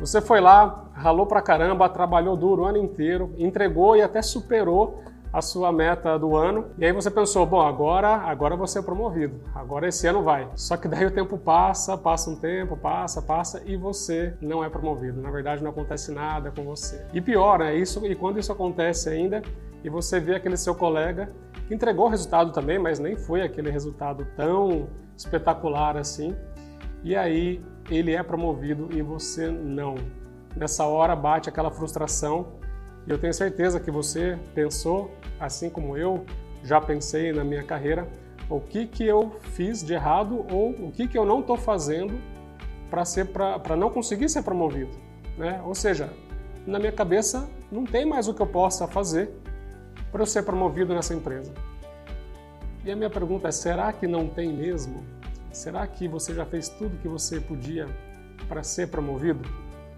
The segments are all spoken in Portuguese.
Você foi lá, ralou pra caramba, trabalhou duro o ano inteiro, entregou e até superou a sua meta do ano. E aí você pensou, bom, agora, agora você é promovido. Agora esse ano vai. Só que daí o tempo passa, passa um tempo, passa, passa e você não é promovido. Na verdade, não acontece nada com você. E pior, é isso. E quando isso acontece ainda, e você vê aquele seu colega que entregou o resultado também, mas nem foi aquele resultado tão espetacular assim. E aí ele é promovido e você não. Nessa hora bate aquela frustração e eu tenho certeza que você pensou, assim como eu já pensei na minha carreira, o que, que eu fiz de errado ou o que, que eu não estou fazendo para não conseguir ser promovido. Né? Ou seja, na minha cabeça não tem mais o que eu possa fazer para eu ser promovido nessa empresa. E a minha pergunta é: será que não tem mesmo? Será que você já fez tudo que você podia para ser promovido?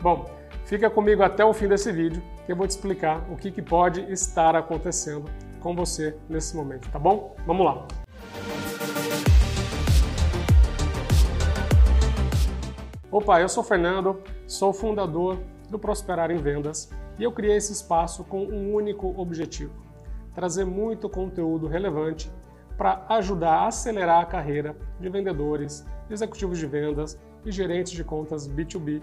Bom, fica comigo até o fim desse vídeo que eu vou te explicar o que, que pode estar acontecendo com você nesse momento, tá bom? Vamos lá! Opa, eu sou Fernando, sou fundador do Prosperar em Vendas e eu criei esse espaço com um único objetivo: trazer muito conteúdo relevante para ajudar a acelerar a carreira de vendedores, executivos de vendas e gerentes de contas B2B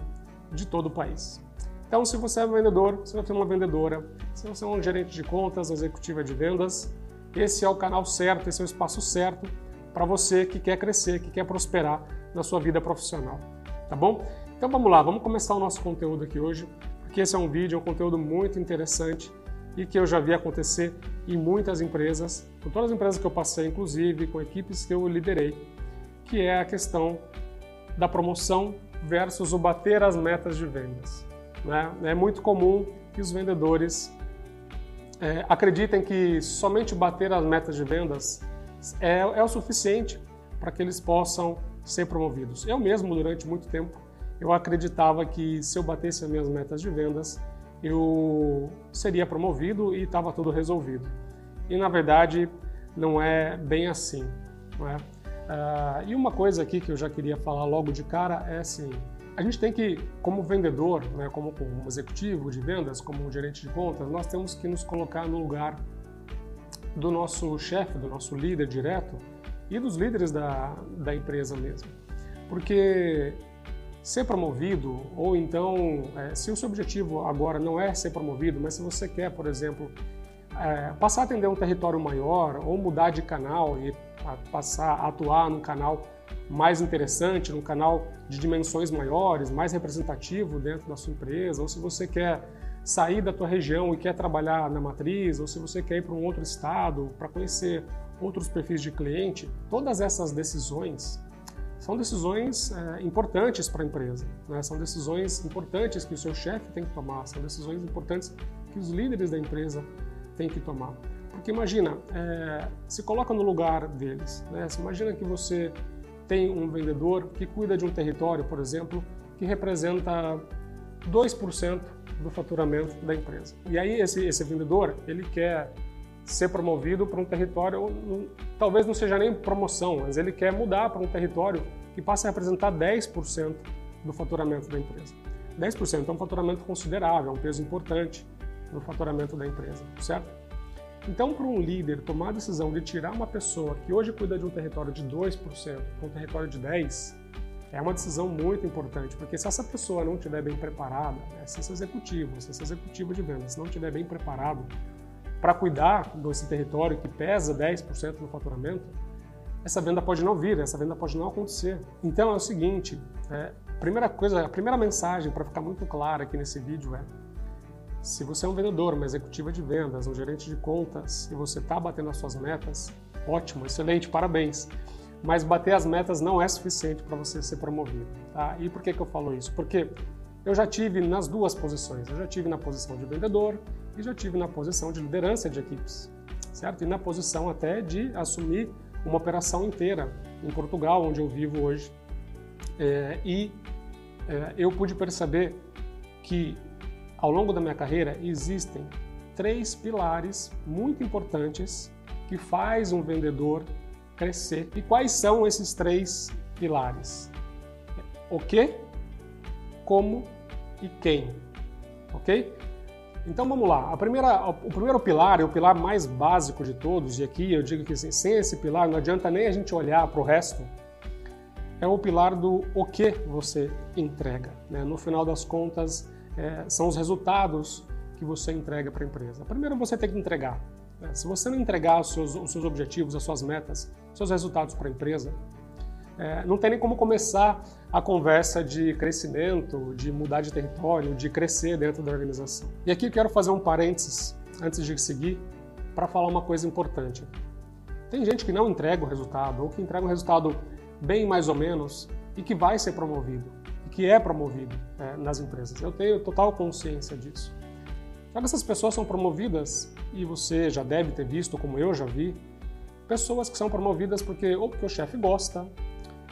de todo o país. Então, se você é um vendedor, se você é uma vendedora, se você é um gerente de contas, executiva de vendas, esse é o canal certo, esse é o espaço certo para você que quer crescer, que quer prosperar na sua vida profissional, tá bom? Então vamos lá, vamos começar o nosso conteúdo aqui hoje, porque esse é um vídeo, é um conteúdo muito interessante e que eu já vi acontecer em muitas empresas, com todas as empresas que eu passei, inclusive com equipes que eu liderei, que é a questão da promoção versus o bater as metas de vendas. Né? É muito comum que os vendedores é, acreditem que somente bater as metas de vendas é, é o suficiente para que eles possam ser promovidos. Eu mesmo, durante muito tempo, eu acreditava que se eu batesse as minhas metas de vendas, eu seria promovido e estava tudo resolvido. E na verdade não é bem assim. Não é? Uh, e uma coisa aqui que eu já queria falar logo de cara é assim: a gente tem que, como vendedor, né, como, como executivo de vendas, como gerente de contas, nós temos que nos colocar no lugar do nosso chefe, do nosso líder direto e dos líderes da, da empresa mesmo. Porque ser promovido, ou então, é, se o seu objetivo agora não é ser promovido, mas se você quer, por exemplo, é, passar a atender um território maior ou mudar de canal e a, passar a atuar num canal mais interessante, num canal de dimensões maiores, mais representativo dentro da sua empresa, ou se você quer sair da tua região e quer trabalhar na matriz, ou se você quer ir para um outro estado para conhecer outros perfis de cliente, todas essas decisões são decisões é, importantes para a empresa, né? são decisões importantes que o seu chefe tem que tomar, são decisões importantes que os líderes da empresa têm que tomar. Porque imagina, é, se coloca no lugar deles, né? Se imagina que você tem um vendedor que cuida de um território, por exemplo, que representa 2% do faturamento da empresa. E aí esse, esse vendedor, ele quer ser promovido para um território, talvez não seja nem promoção, mas ele quer mudar para um território que passe a representar 10% do faturamento da empresa. 10% é um faturamento considerável, é um peso importante no faturamento da empresa, certo? Então, para um líder tomar a decisão de tirar uma pessoa que hoje cuida de um território de 2% para um território de 10%, é uma decisão muito importante, porque se essa pessoa não estiver bem preparada, né, se esse executivo, se esse executivo de vendas não estiver bem preparado para cuidar desse território que pesa 10% no faturamento, essa venda pode não vir, essa venda pode não acontecer. Então é o seguinte, é, primeira coisa, a primeira mensagem para ficar muito clara aqui nesse vídeo é se você é um vendedor, uma executiva de vendas, um gerente de contas e você está batendo as suas metas, ótimo, excelente, parabéns. Mas bater as metas não é suficiente para você ser promovido. Tá? E por que, que eu falo isso? Porque eu já tive nas duas posições. Eu já tive na posição de vendedor e já tive na posição de liderança de equipes, certo? E na posição até de assumir uma operação inteira em Portugal, onde eu vivo hoje. É, e é, eu pude perceber que ao longo da minha carreira existem três pilares muito importantes que faz um vendedor crescer. E quais são esses três pilares? O que, como e quem, ok? Então vamos lá. Primeira, o primeiro pilar é o pilar mais básico de todos, e aqui eu digo que assim, sem esse pilar não adianta nem a gente olhar para o resto. É o pilar do o que você entrega. Né? No final das contas, é, são os resultados que você entrega para a empresa. Primeiro você tem que entregar. Né? Se você não entregar os seus, os seus objetivos, as suas metas, seus resultados para a empresa, é, não tem nem como começar a conversa de crescimento, de mudar de território, de crescer dentro da organização. E aqui eu quero fazer um parênteses antes de seguir para falar uma coisa importante. Tem gente que não entrega o resultado ou que entrega um resultado bem mais ou menos e que vai ser promovido, e que é promovido é, nas empresas. Eu tenho total consciência disso. Só que essas pessoas são promovidas, e você já deve ter visto, como eu já vi, pessoas que são promovidas porque ou porque o chefe gosta,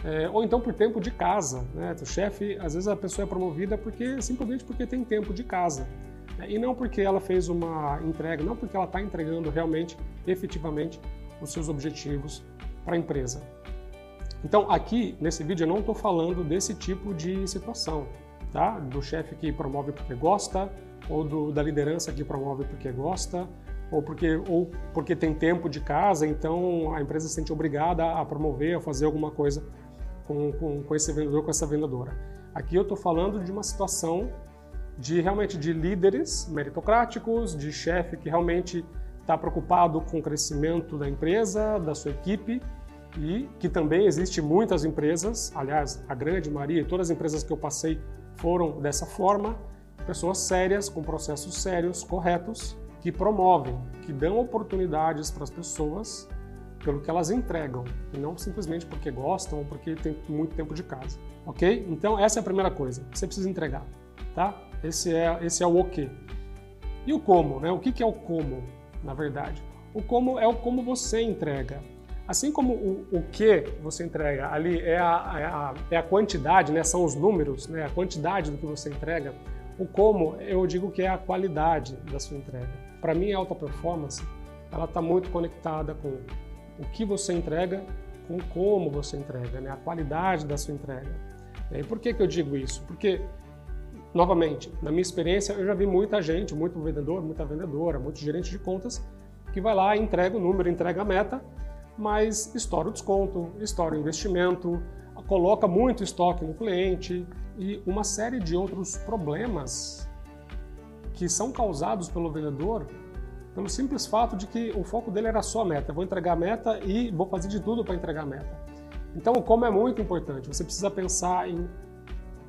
é, ou então por tempo de casa. Né? O chefe, às vezes a pessoa é promovida porque simplesmente porque tem tempo de casa. Né? E não porque ela fez uma entrega, não porque ela está entregando realmente, efetivamente, os seus objetivos para a empresa. Então, aqui nesse vídeo eu não estou falando desse tipo de situação, tá? Do chefe que promove porque gosta, ou do, da liderança que promove porque gosta, ou porque, ou porque tem tempo de casa, então a empresa se sente obrigada a promover, a fazer alguma coisa com, com, com esse vendedor, com essa vendedora. Aqui eu estou falando de uma situação de realmente de líderes meritocráticos, de chefe que realmente está preocupado com o crescimento da empresa, da sua equipe e que também existe muitas empresas, aliás, a grande maioria, todas as empresas que eu passei foram dessa forma, pessoas sérias, com processos sérios, corretos, que promovem, que dão oportunidades para as pessoas pelo que elas entregam, e não simplesmente porque gostam ou porque tem muito tempo de casa, ok? Então essa é a primeira coisa, você precisa entregar, tá? Esse é, esse é o o que. E o como, né? O que, que é o como, na verdade? O como é o como você entrega. Assim como o, o que você entrega ali é a, é a, é a quantidade, né? são os números, né? a quantidade do que você entrega, o como eu digo que é a qualidade da sua entrega. Para mim, a alta performance ela está muito conectada com o que você entrega com como você entrega, né? a qualidade da sua entrega. E por que, que eu digo isso? Porque, novamente, na minha experiência, eu já vi muita gente, muito vendedor, muita vendedora, muito gerente de contas, que vai lá, entrega o número, entrega a meta, mas estoura o desconto, estoura o investimento, coloca muito estoque no cliente e uma série de outros problemas que são causados pelo vendedor pelo simples fato de que o foco dele era só a meta. Eu vou entregar a meta e vou fazer de tudo para entregar a meta. Então, o como é muito importante. Você precisa pensar em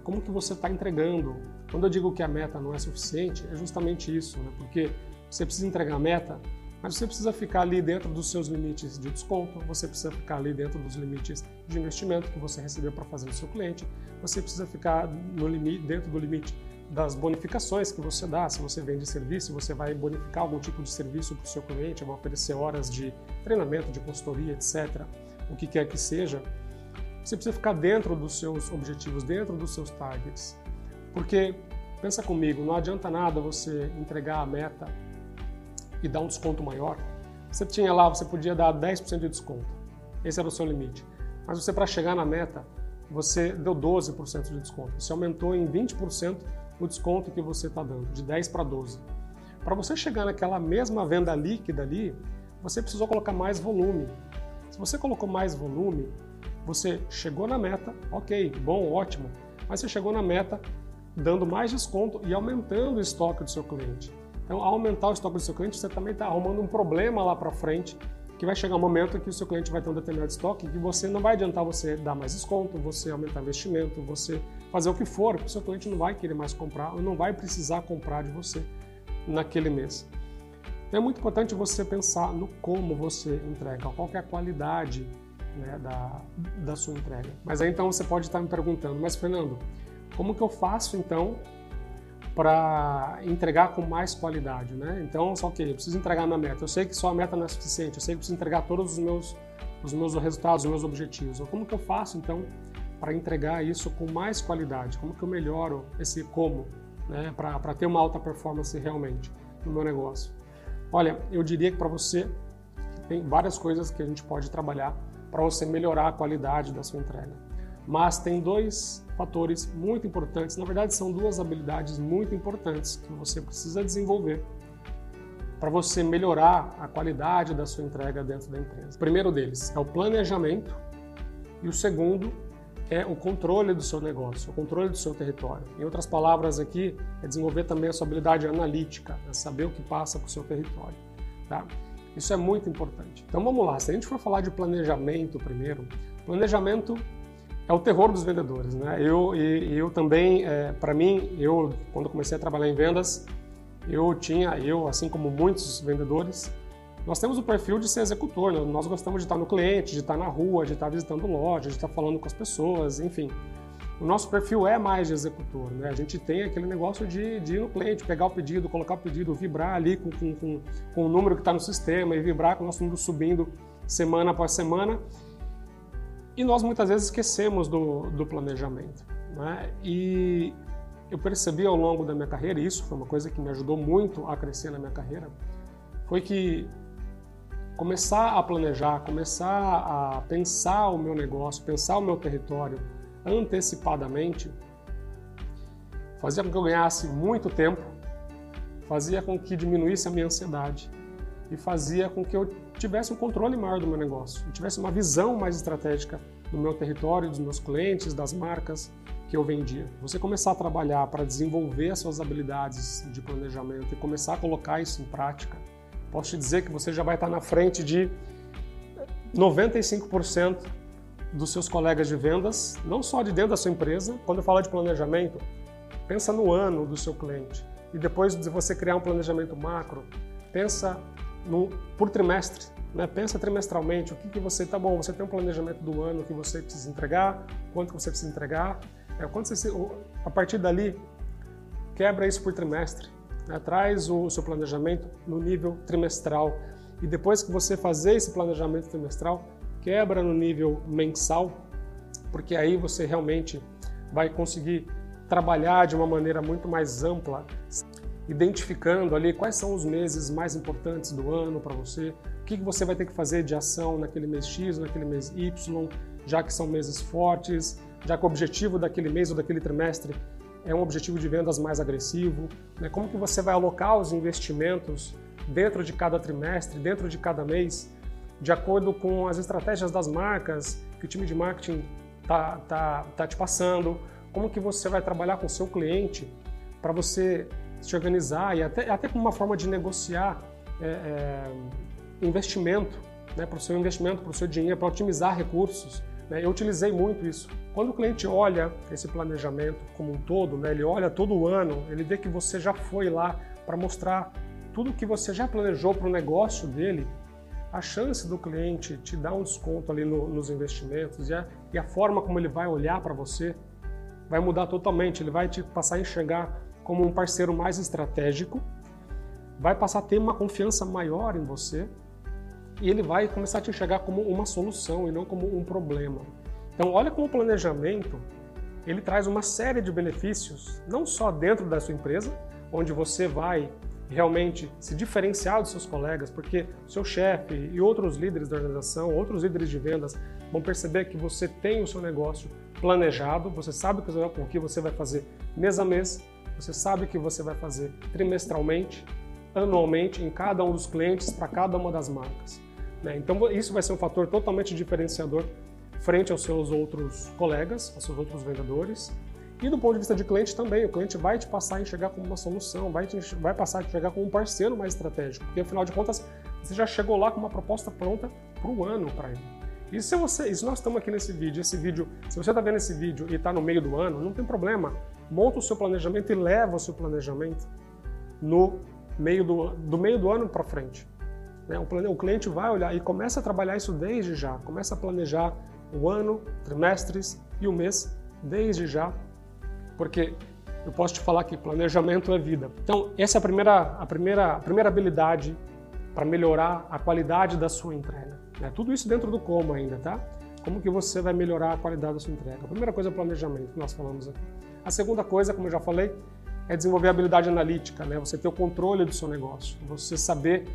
como que você está entregando. Quando eu digo que a meta não é suficiente, é justamente isso, né? porque você precisa entregar a meta, mas você precisa ficar ali dentro dos seus limites de desconto, você precisa ficar ali dentro dos limites de investimento que você recebeu para fazer no seu cliente, você precisa ficar no limite, dentro do limite das bonificações que você dá. Se você vende serviço, você vai bonificar algum tipo de serviço para o seu cliente, vai oferecer horas de treinamento, de consultoria, etc. O que quer que seja. Você precisa ficar dentro dos seus objetivos, dentro dos seus targets. Porque, pensa comigo, não adianta nada você entregar a meta e dar um desconto maior. Você tinha lá, você podia dar 10% de desconto. Esse era o seu limite. Mas você, para chegar na meta, você deu 12% de desconto. Você aumentou em 20% o desconto que você está dando, de 10 para 12. Para você chegar naquela mesma venda líquida ali, você precisou colocar mais volume. Se você colocou mais volume, você chegou na meta, ok, bom, ótimo, mas você chegou na meta dando mais desconto e aumentando o estoque do seu cliente. Então, ao aumentar o estoque do seu cliente, você também está arrumando um problema lá para frente, que vai chegar um momento em que o seu cliente vai ter um determinado estoque e você não vai adiantar você dar mais desconto, você aumentar investimento, você fazer o que for, porque o seu cliente não vai querer mais comprar ou não vai precisar comprar de você naquele mês. Então é muito importante você pensar no como você entrega, qual é a qualidade né, da, da sua entrega. Mas aí então você pode estar me perguntando, mas Fernando, como que eu faço então para entregar com mais qualidade, né? Então, só que eu preciso entregar a minha meta. Eu sei que só a meta não é suficiente. Eu sei que eu preciso entregar todos os meus os meus resultados, os meus objetivos. Como que eu faço então para entregar isso com mais qualidade? Como que eu melhoro esse como, né, para ter uma alta performance realmente no meu negócio? Olha, eu diria que para você tem várias coisas que a gente pode trabalhar para você melhorar a qualidade da sua entrega. Mas tem dois fatores muito importantes, na verdade são duas habilidades muito importantes que você precisa desenvolver para você melhorar a qualidade da sua entrega dentro da empresa. O primeiro deles é o planejamento e o segundo é o controle do seu negócio, o controle do seu território. Em outras palavras aqui, é desenvolver também a sua habilidade analítica, é saber o que passa para o seu território. Tá? Isso é muito importante. Então vamos lá, se a gente for falar de planejamento primeiro, planejamento é o terror dos vendedores. Né? Eu, eu também, é, para mim, eu quando comecei a trabalhar em vendas, eu tinha, eu assim como muitos vendedores, nós temos o perfil de ser executor, né? nós gostamos de estar no cliente, de estar na rua, de estar visitando loja, de estar falando com as pessoas, enfim. O nosso perfil é mais de executor, né? A gente tem aquele negócio de, de ir no cliente, pegar o pedido, colocar o pedido, vibrar ali com, com, com, com o número que está no sistema e vibrar com o nosso número subindo semana após semana. E nós muitas vezes esquecemos do, do planejamento. Né? E eu percebi ao longo da minha carreira, e isso foi uma coisa que me ajudou muito a crescer na minha carreira, foi que começar a planejar, começar a pensar o meu negócio, pensar o meu território antecipadamente, fazia com que eu ganhasse muito tempo, fazia com que diminuísse a minha ansiedade e fazia com que eu tivesse um controle maior do meu negócio, tivesse uma visão mais estratégica do meu território, dos meus clientes, das marcas que eu vendia. Você começar a trabalhar para desenvolver as suas habilidades de planejamento e começar a colocar isso em prática, posso te dizer que você já vai estar na frente de 95% dos seus colegas de vendas, não só de dentro da sua empresa. Quando eu falo de planejamento, pensa no ano do seu cliente. E depois de você criar um planejamento macro, pensa no, por trimestre. Né? Pensa trimestralmente o que, que você tá bom. Você tem um planejamento do ano que você precisa entregar, quanto que você precisa entregar. É, quando você, a partir dali, quebra isso por trimestre né? traz o seu planejamento no nível trimestral. E depois que você fazer esse planejamento trimestral, quebra no nível mensal, porque aí você realmente vai conseguir trabalhar de uma maneira muito mais ampla, identificando ali quais são os meses mais importantes do ano para você, o que você vai ter que fazer de ação naquele mês X, naquele mês Y, já que são meses fortes, já que o objetivo daquele mês ou daquele trimestre é um objetivo de vendas mais agressivo, né? como que você vai alocar os investimentos dentro de cada trimestre, dentro de cada mês, de acordo com as estratégias das marcas que o time de marketing tá, tá, tá te passando, como que você vai trabalhar com o seu cliente para você se organizar e até, até como uma forma de negociar é, é, investimento, né, para o seu investimento, para o seu dinheiro, para otimizar recursos. Né? Eu utilizei muito isso. Quando o cliente olha esse planejamento como um todo, né, ele olha todo o ano, ele vê que você já foi lá para mostrar tudo que você já planejou para o negócio dele, a chance do cliente te dar um desconto ali no, nos investimentos e a, e a forma como ele vai olhar para você vai mudar totalmente. Ele vai te passar a enxergar como um parceiro mais estratégico, vai passar a ter uma confiança maior em você e ele vai começar a te enxergar como uma solução e não como um problema. Então, olha como o planejamento ele traz uma série de benefícios, não só dentro da sua empresa, onde você vai realmente se diferenciar dos seus colegas, porque seu chefe e outros líderes da organização, outros líderes de vendas vão perceber que você tem o seu negócio planejado, você sabe o que você vai fazer mês a mês, você sabe o que você vai fazer trimestralmente, anualmente em cada um dos clientes para cada uma das marcas. Né? Então isso vai ser um fator totalmente diferenciador frente aos seus outros colegas, aos seus outros vendedores. E do ponto de vista de cliente também, o cliente vai te passar a enxergar como uma solução, vai, te, vai passar a enxergar como um parceiro mais estratégico, porque afinal de contas você já chegou lá com uma proposta pronta para o ano para ele. E se, você, e se nós estamos aqui nesse vídeo, esse vídeo, se você está vendo esse vídeo e está no meio do ano, não tem problema. Monta o seu planejamento e leva o seu planejamento no meio do, do meio do ano para frente. Né? O, cliente vai olhar e começa a trabalhar isso desde já, começa a planejar o ano, trimestres e o mês desde já, porque eu posso te falar que planejamento é vida. Então, essa é a primeira, a primeira, a primeira habilidade para melhorar a qualidade da sua entrega. Né? Tudo isso dentro do como ainda, tá? Como que você vai melhorar a qualidade da sua entrega? A primeira coisa é o planejamento, que nós falamos aqui. A segunda coisa, como eu já falei, é desenvolver a habilidade analítica, né? Você ter o controle do seu negócio, você saber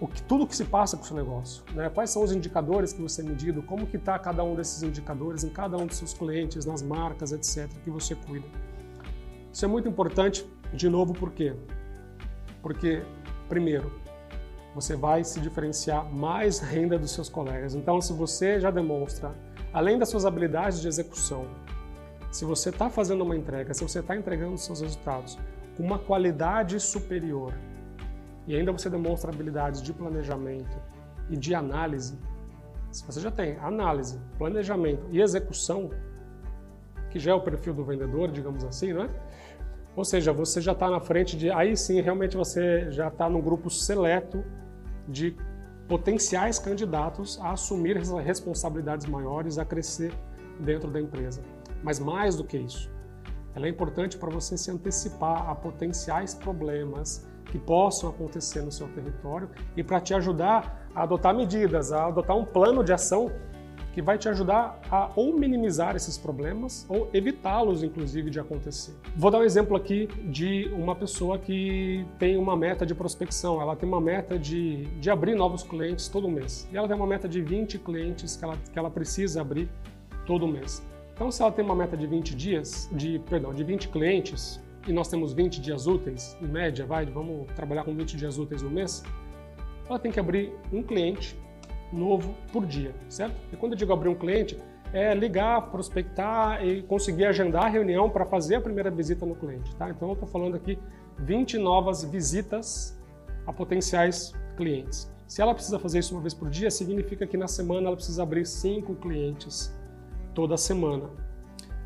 o que, tudo que se passa com o seu negócio. Né? Quais são os indicadores que você é medido, como que está cada um desses indicadores em cada um dos seus clientes, nas marcas, etc., que você cuida. Isso é muito importante, de novo, por quê? Porque, primeiro, você vai se diferenciar mais renda dos seus colegas. Então, se você já demonstra, além das suas habilidades de execução, se você está fazendo uma entrega, se você está entregando seus resultados com uma qualidade superior, e ainda você demonstra habilidades de planejamento e de análise, se você já tem análise, planejamento e execução, que já é o perfil do vendedor, digamos assim, né? Ou seja, você já está na frente de. Aí sim, realmente você já está no grupo seleto de potenciais candidatos a assumir responsabilidades maiores, a crescer dentro da empresa. Mas mais do que isso, ela é importante para você se antecipar a potenciais problemas que possam acontecer no seu território e para te ajudar a adotar medidas, a adotar um plano de ação que vai te ajudar a ou minimizar esses problemas ou evitá-los, inclusive, de acontecer. Vou dar um exemplo aqui de uma pessoa que tem uma meta de prospecção, ela tem uma meta de, de abrir novos clientes todo mês. E ela tem uma meta de 20 clientes que ela, que ela precisa abrir todo mês. Então, se ela tem uma meta de 20 dias, de, perdão, de 20 clientes, e nós temos 20 dias úteis, em média, vai, vamos trabalhar com 20 dias úteis no mês, ela tem que abrir um cliente novo por dia, certo? E quando eu digo abrir um cliente, é ligar, prospectar e conseguir agendar a reunião para fazer a primeira visita no cliente, tá? Então eu estou falando aqui 20 novas visitas a potenciais clientes. Se ela precisa fazer isso uma vez por dia, significa que na semana ela precisa abrir cinco clientes toda semana.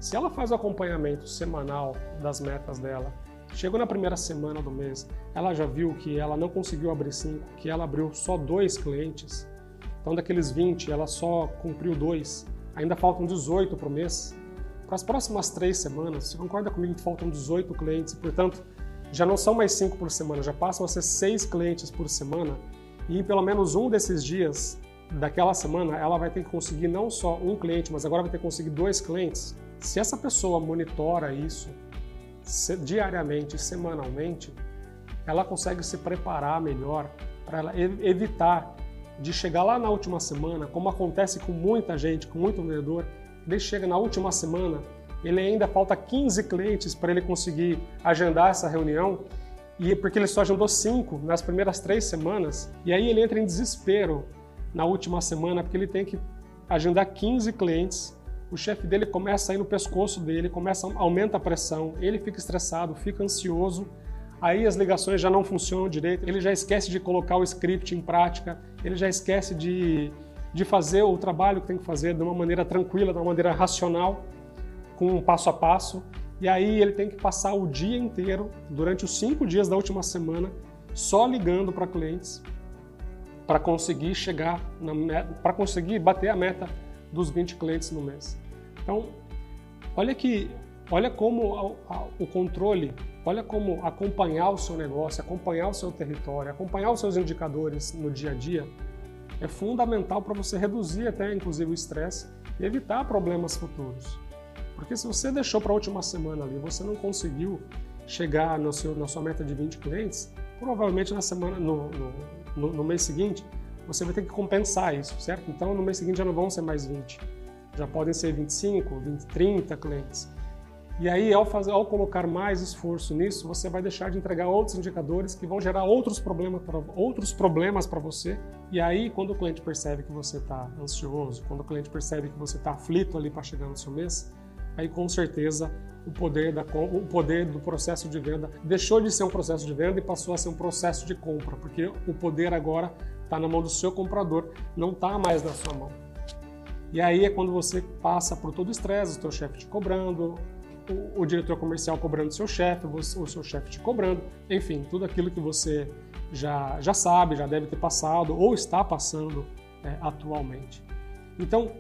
Se ela faz o acompanhamento semanal das metas dela, chegou na primeira semana do mês, ela já viu que ela não conseguiu abrir cinco, que ela abriu só dois clientes. Então, daqueles 20, ela só cumpriu dois. Ainda faltam 18 para o mês. Para as próximas três semanas, você concorda comigo que faltam 18 clientes? Portanto, já não são mais cinco por semana, já passam a ser seis clientes por semana. E pelo menos um desses dias daquela semana, ela vai ter que conseguir não só um cliente, mas agora vai ter que conseguir dois clientes. Se essa pessoa monitora isso diariamente, semanalmente, ela consegue se preparar melhor para evitar de chegar lá na última semana, como acontece com muita gente, com muito vendedor, ele chega na última semana, ele ainda falta 15 clientes para ele conseguir agendar essa reunião, e porque ele só agendou 5 nas primeiras três semanas, e aí ele entra em desespero na última semana, porque ele tem que agendar 15 clientes o chefe dele começa a ir no pescoço dele, começa aumenta a pressão, ele fica estressado, fica ansioso, aí as ligações já não funcionam direito, ele já esquece de colocar o script em prática, ele já esquece de, de fazer o trabalho que tem que fazer de uma maneira tranquila, de uma maneira racional, com um passo a passo, e aí ele tem que passar o dia inteiro, durante os cinco dias da última semana, só ligando para clientes para conseguir chegar, para conseguir bater a meta dos 20 clientes no mês. Então, olha que, olha como o controle, olha como acompanhar o seu negócio, acompanhar o seu território, acompanhar os seus indicadores no dia a dia é fundamental para você reduzir até inclusive o estresse e evitar problemas futuros. Porque se você deixou para a última semana ali, você não conseguiu chegar no seu, na sua meta de 20 clientes, provavelmente na semana, no, no, no mês seguinte, você vai ter que compensar isso, certo? Então no mês seguinte já não vão ser mais 20 já podem ser 25, 20, 30 clientes. E aí, ao, fazer, ao colocar mais esforço nisso, você vai deixar de entregar outros indicadores que vão gerar outros problemas para outros problemas para você. E aí, quando o cliente percebe que você está ansioso, quando o cliente percebe que você está aflito ali para chegar no seu mês, aí com certeza o poder, da, o poder do processo de venda deixou de ser um processo de venda e passou a ser um processo de compra, porque o poder agora está na mão do seu comprador, não está mais na sua mão. E aí é quando você passa por todo o estresse, o seu chefe te cobrando, o, o, diretor comercial cobrando seu chefe, o seu chefe te cobrando, enfim, tudo aquilo que você já, já sabe, já deve ter passado ou está passando é, atualmente. Então,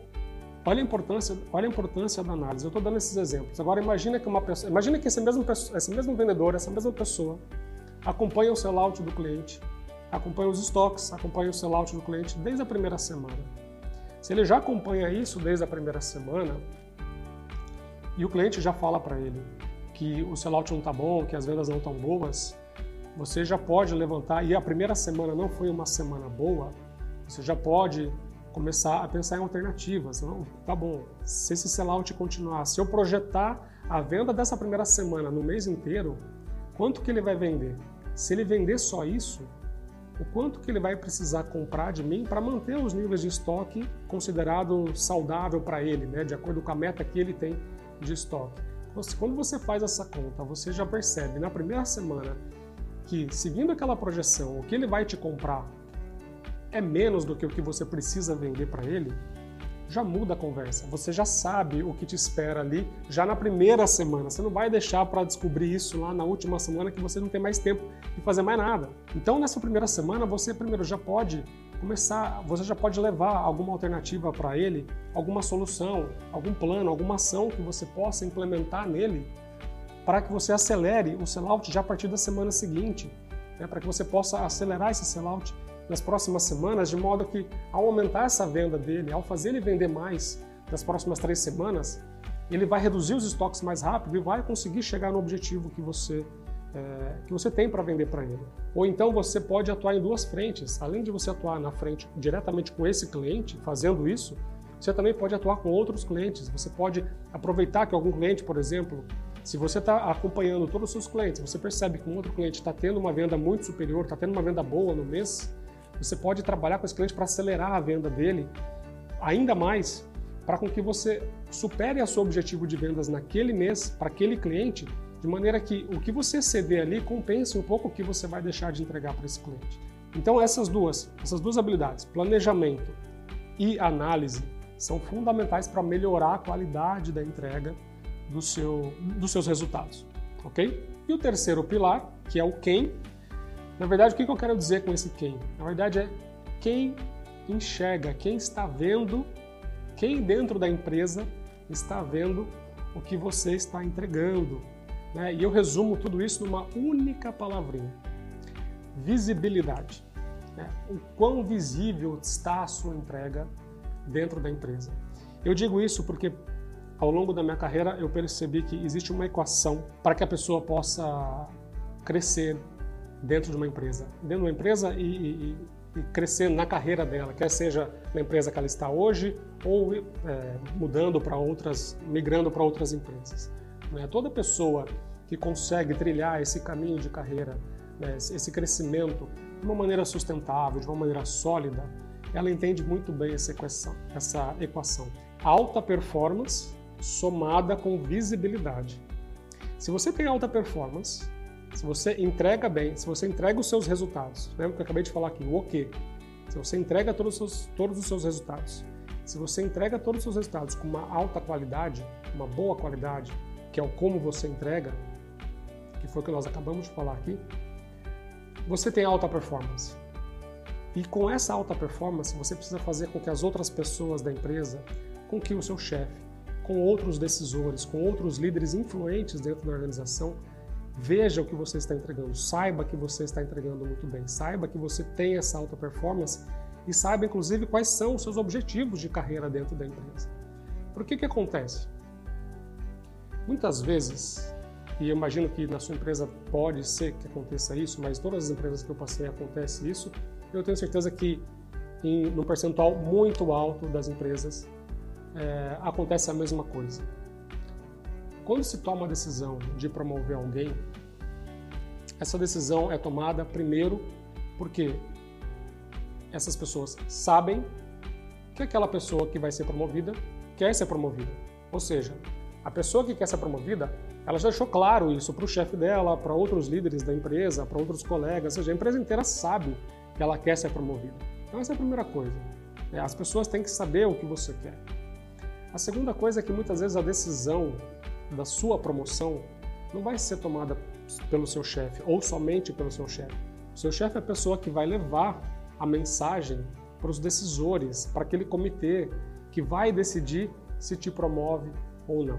olha a importância, olha a importância da análise. Eu estou dando esses exemplos. Agora imagina que uma pessoa, imagina que esse mesmo, esse mesmo vendedor, essa mesma pessoa acompanha o sellout do cliente, acompanha os estoques, acompanha o sellout do cliente desde a primeira semana. Se ele já acompanha isso desde a primeira semana e o cliente já fala para ele que o sellout não está bom, que as vendas não estão boas, você já pode levantar, e a primeira semana não foi uma semana boa, você já pode começar a pensar em alternativas. Não, tá bom, se esse sellout continuar, se eu projetar a venda dessa primeira semana no mês inteiro, quanto que ele vai vender? Se ele vender só isso, o quanto que ele vai precisar comprar de mim para manter os níveis de estoque considerado saudável para ele, né, de acordo com a meta que ele tem de estoque. Quando você faz essa conta, você já percebe na primeira semana que, seguindo aquela projeção, o que ele vai te comprar é menos do que o que você precisa vender para ele, já muda a conversa. Você já sabe o que te espera ali já na primeira semana. Você não vai deixar para descobrir isso lá na última semana que você não tem mais tempo de fazer mais nada. Então, nessa primeira semana, você primeiro já pode começar, você já pode levar alguma alternativa para ele, alguma solução, algum plano, alguma ação que você possa implementar nele para que você acelere o sellout já a partir da semana seguinte, né, para que você possa acelerar esse sellout nas próximas semanas, de modo que, ao aumentar essa venda dele, ao fazer ele vender mais nas próximas três semanas, ele vai reduzir os estoques mais rápido e vai conseguir chegar no objetivo que você é, que você tem para vender para ele. Ou então você pode atuar em duas frentes. Além de você atuar na frente diretamente com esse cliente, fazendo isso, você também pode atuar com outros clientes. Você pode aproveitar que algum cliente, por exemplo, se você está acompanhando todos os seus clientes, você percebe que um outro cliente está tendo uma venda muito superior, está tendo uma venda boa no mês, você pode trabalhar com esse cliente para acelerar a venda dele ainda mais, para com que você supere o seu objetivo de vendas naquele mês para aquele cliente, de maneira que o que você ceder ali compense um pouco o que você vai deixar de entregar para esse cliente. Então essas duas, essas duas habilidades, planejamento e análise, são fundamentais para melhorar a qualidade da entrega do seu, dos seus resultados, ok? E o terceiro pilar, que é o quem, na verdade, o que eu quero dizer com esse quem? Na verdade, é quem enxerga, quem está vendo, quem dentro da empresa está vendo o que você está entregando. Né? E eu resumo tudo isso numa única palavrinha: visibilidade. Né? O quão visível está a sua entrega dentro da empresa. Eu digo isso porque ao longo da minha carreira eu percebi que existe uma equação para que a pessoa possa crescer dentro de uma empresa, dentro de uma empresa e, e, e crescendo na carreira dela, quer seja na empresa que ela está hoje ou é, mudando para outras, migrando para outras empresas. Né? Toda pessoa que consegue trilhar esse caminho de carreira, né, esse crescimento de uma maneira sustentável, de uma maneira sólida, ela entende muito bem essa equação. Essa equação. Alta performance somada com visibilidade. Se você tem alta performance, se você entrega bem, se você entrega os seus resultados, lembra que eu acabei de falar aqui, o o quê? Se você entrega todos os, seus, todos os seus resultados, se você entrega todos os seus resultados com uma alta qualidade, uma boa qualidade, que é o como você entrega, que foi o que nós acabamos de falar aqui, você tem alta performance. E com essa alta performance, você precisa fazer com que as outras pessoas da empresa, com que o seu chefe, com outros decisores, com outros líderes influentes dentro da organização, Veja o que você está entregando, saiba que você está entregando muito bem, saiba que você tem essa alta performance e saiba inclusive quais são os seus objetivos de carreira dentro da empresa. Por que que acontece? Muitas vezes, e eu imagino que na sua empresa pode ser que aconteça isso, mas todas as empresas que eu passei acontece isso, eu tenho certeza que em um percentual muito alto das empresas é, acontece a mesma coisa. Quando se toma a decisão de promover alguém, essa decisão é tomada primeiro porque essas pessoas sabem que aquela pessoa que vai ser promovida quer ser promovida. Ou seja, a pessoa que quer ser promovida, ela já deixou claro isso para o chefe dela, para outros líderes da empresa, para outros colegas, ou seja, a empresa inteira sabe que ela quer ser promovida. Então essa é a primeira coisa. É, as pessoas têm que saber o que você quer. A segunda coisa é que muitas vezes a decisão da sua promoção não vai ser tomada pelo seu chefe ou somente pelo seu chefe. O seu chefe é a pessoa que vai levar a mensagem para os decisores, para aquele comitê que vai decidir se te promove ou não.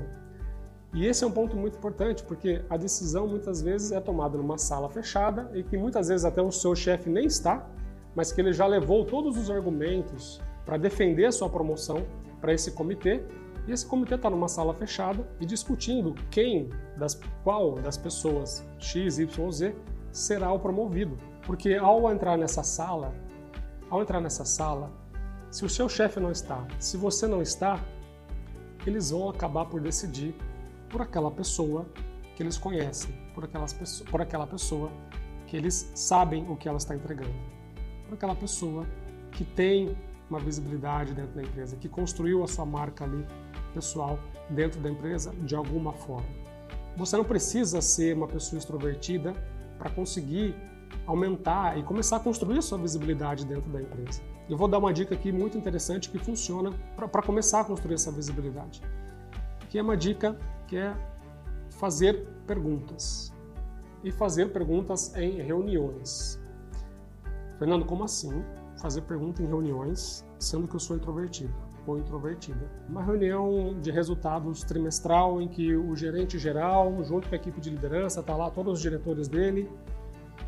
E esse é um ponto muito importante, porque a decisão muitas vezes é tomada numa sala fechada e que muitas vezes até o seu chefe nem está, mas que ele já levou todos os argumentos para defender a sua promoção para esse comitê e esse comitê está numa sala fechada e discutindo quem, das, qual das pessoas X, Y ou Z será o promovido. Porque ao entrar nessa sala, ao entrar nessa sala, se o seu chefe não está, se você não está, eles vão acabar por decidir por aquela pessoa que eles conhecem, por, aquelas, por aquela pessoa que eles sabem o que ela está entregando, por aquela pessoa que tem uma visibilidade dentro da empresa, que construiu a sua marca ali pessoal dentro da empresa de alguma forma. Você não precisa ser uma pessoa extrovertida para conseguir aumentar e começar a construir a sua visibilidade dentro da empresa. Eu vou dar uma dica aqui muito interessante que funciona para começar a construir essa visibilidade, que é uma dica que é fazer perguntas e fazer perguntas em reuniões. Fernando, como assim fazer pergunta em reuniões, sendo que eu sou introvertido ou introvertida? Uma reunião de resultados trimestral em que o gerente geral, junto com a equipe de liderança, está lá todos os diretores dele,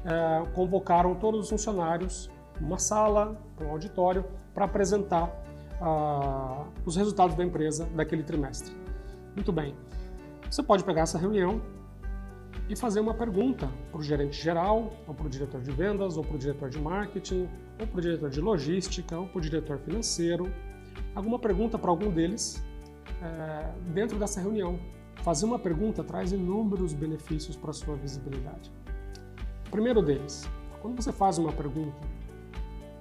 é, convocaram todos os funcionários numa sala, um auditório, para apresentar uh, os resultados da empresa daquele trimestre. Muito bem. Você pode pegar essa reunião e fazer uma pergunta para o gerente geral, ou para o diretor de vendas, ou para o diretor de marketing, ou para o diretor de logística, ou para o diretor financeiro. Alguma pergunta para algum deles é, dentro dessa reunião. Fazer uma pergunta traz inúmeros benefícios para a sua visibilidade. O primeiro deles, quando você faz uma pergunta,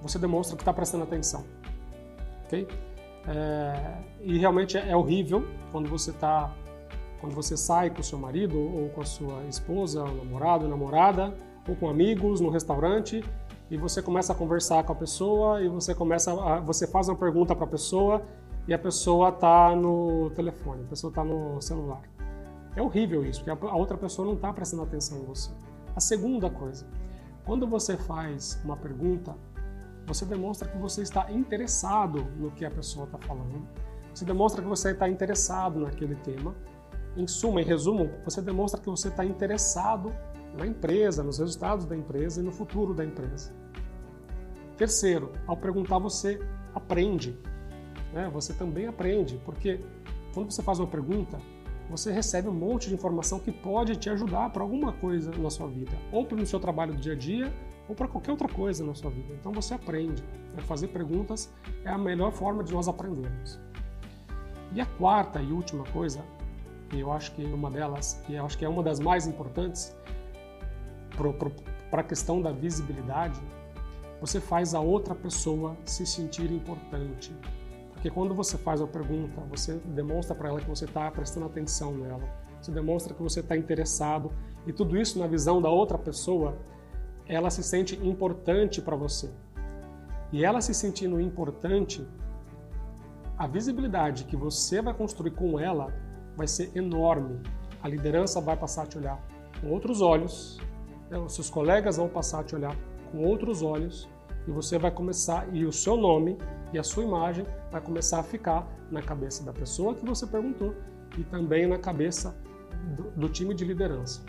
você demonstra que está prestando atenção. Ok? É, e realmente é, é horrível quando você está quando você sai com o seu marido ou com a sua esposa, ou namorado, namorada, ou com amigos no restaurante e você começa a conversar com a pessoa e você começa a, você faz uma pergunta para a pessoa e a pessoa está no telefone, a pessoa está no celular. É horrível isso, porque a outra pessoa não está prestando atenção em você. A segunda coisa, quando você faz uma pergunta, você demonstra que você está interessado no que a pessoa está falando. Você demonstra que você está interessado naquele tema em suma, em resumo, você demonstra que você está interessado na empresa, nos resultados da empresa e no futuro da empresa. Terceiro, ao perguntar, você aprende. Né? Você também aprende, porque quando você faz uma pergunta, você recebe um monte de informação que pode te ajudar para alguma coisa na sua vida, ou no seu trabalho do dia a dia, ou para qualquer outra coisa na sua vida. Então você aprende. Né? Fazer perguntas é a melhor forma de nós aprendermos. E a quarta e última coisa e eu acho que uma delas, e eu acho que é uma das mais importantes para a questão da visibilidade, você faz a outra pessoa se sentir importante. Porque quando você faz a pergunta, você demonstra para ela que você está prestando atenção nela, você demonstra que você está interessado, e tudo isso na visão da outra pessoa, ela se sente importante para você. E ela se sentindo importante, a visibilidade que você vai construir com ela vai ser enorme. A liderança vai passar a te olhar com outros olhos, né? os seus colegas vão passar a te olhar com outros olhos e você vai começar, e o seu nome e a sua imagem vai começar a ficar na cabeça da pessoa que você perguntou e também na cabeça do, do time de liderança.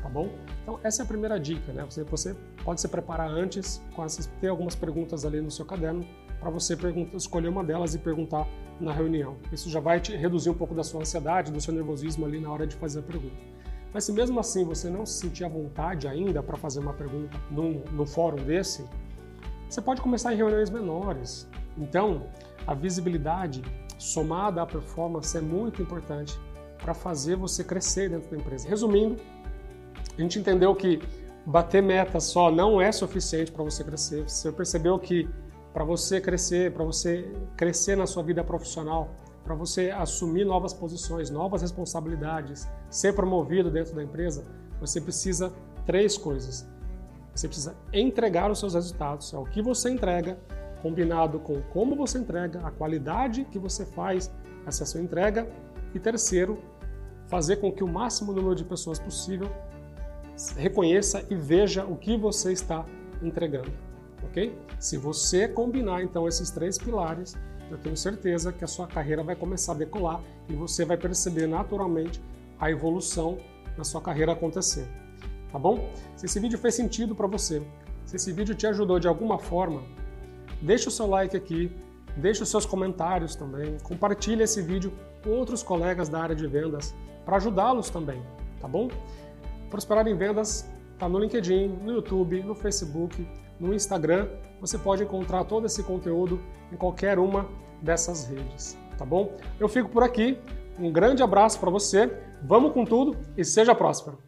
Tá bom? Então, essa é a primeira dica, né? Você, você pode se preparar antes, com essas, ter algumas perguntas ali no seu caderno, para você escolher uma delas e perguntar na reunião. Isso já vai te reduzir um pouco da sua ansiedade, do seu nervosismo ali na hora de fazer a pergunta. Mas se mesmo assim você não se sentir à vontade ainda para fazer uma pergunta num, num fórum desse, você pode começar em reuniões menores. Então, a visibilidade somada à performance é muito importante para fazer você crescer dentro da empresa. Resumindo, a gente entendeu que bater metas só não é suficiente para você crescer. Você percebeu que para você crescer, para você crescer na sua vida profissional, para você assumir novas posições, novas responsabilidades, ser promovido dentro da empresa, você precisa três coisas. Você precisa entregar os seus resultados, é o que você entrega, combinado com como você entrega, a qualidade que você faz essa sua entrega, e terceiro, fazer com que o máximo número de pessoas possível reconheça e veja o que você está entregando ok? Se você combinar então esses três pilares, eu tenho certeza que a sua carreira vai começar a decolar e você vai perceber naturalmente a evolução na sua carreira acontecer. Tá bom? Se esse vídeo fez sentido para você, se esse vídeo te ajudou de alguma forma, deixa o seu like aqui, deixa os seus comentários também, compartilhe esse vídeo com outros colegas da área de vendas para ajudá-los também, tá bom? Prosperar em vendas está no LinkedIn, no YouTube, no Facebook, no Instagram. Você pode encontrar todo esse conteúdo em qualquer uma dessas redes, tá bom? Eu fico por aqui. Um grande abraço para você. Vamos com tudo e seja próspero.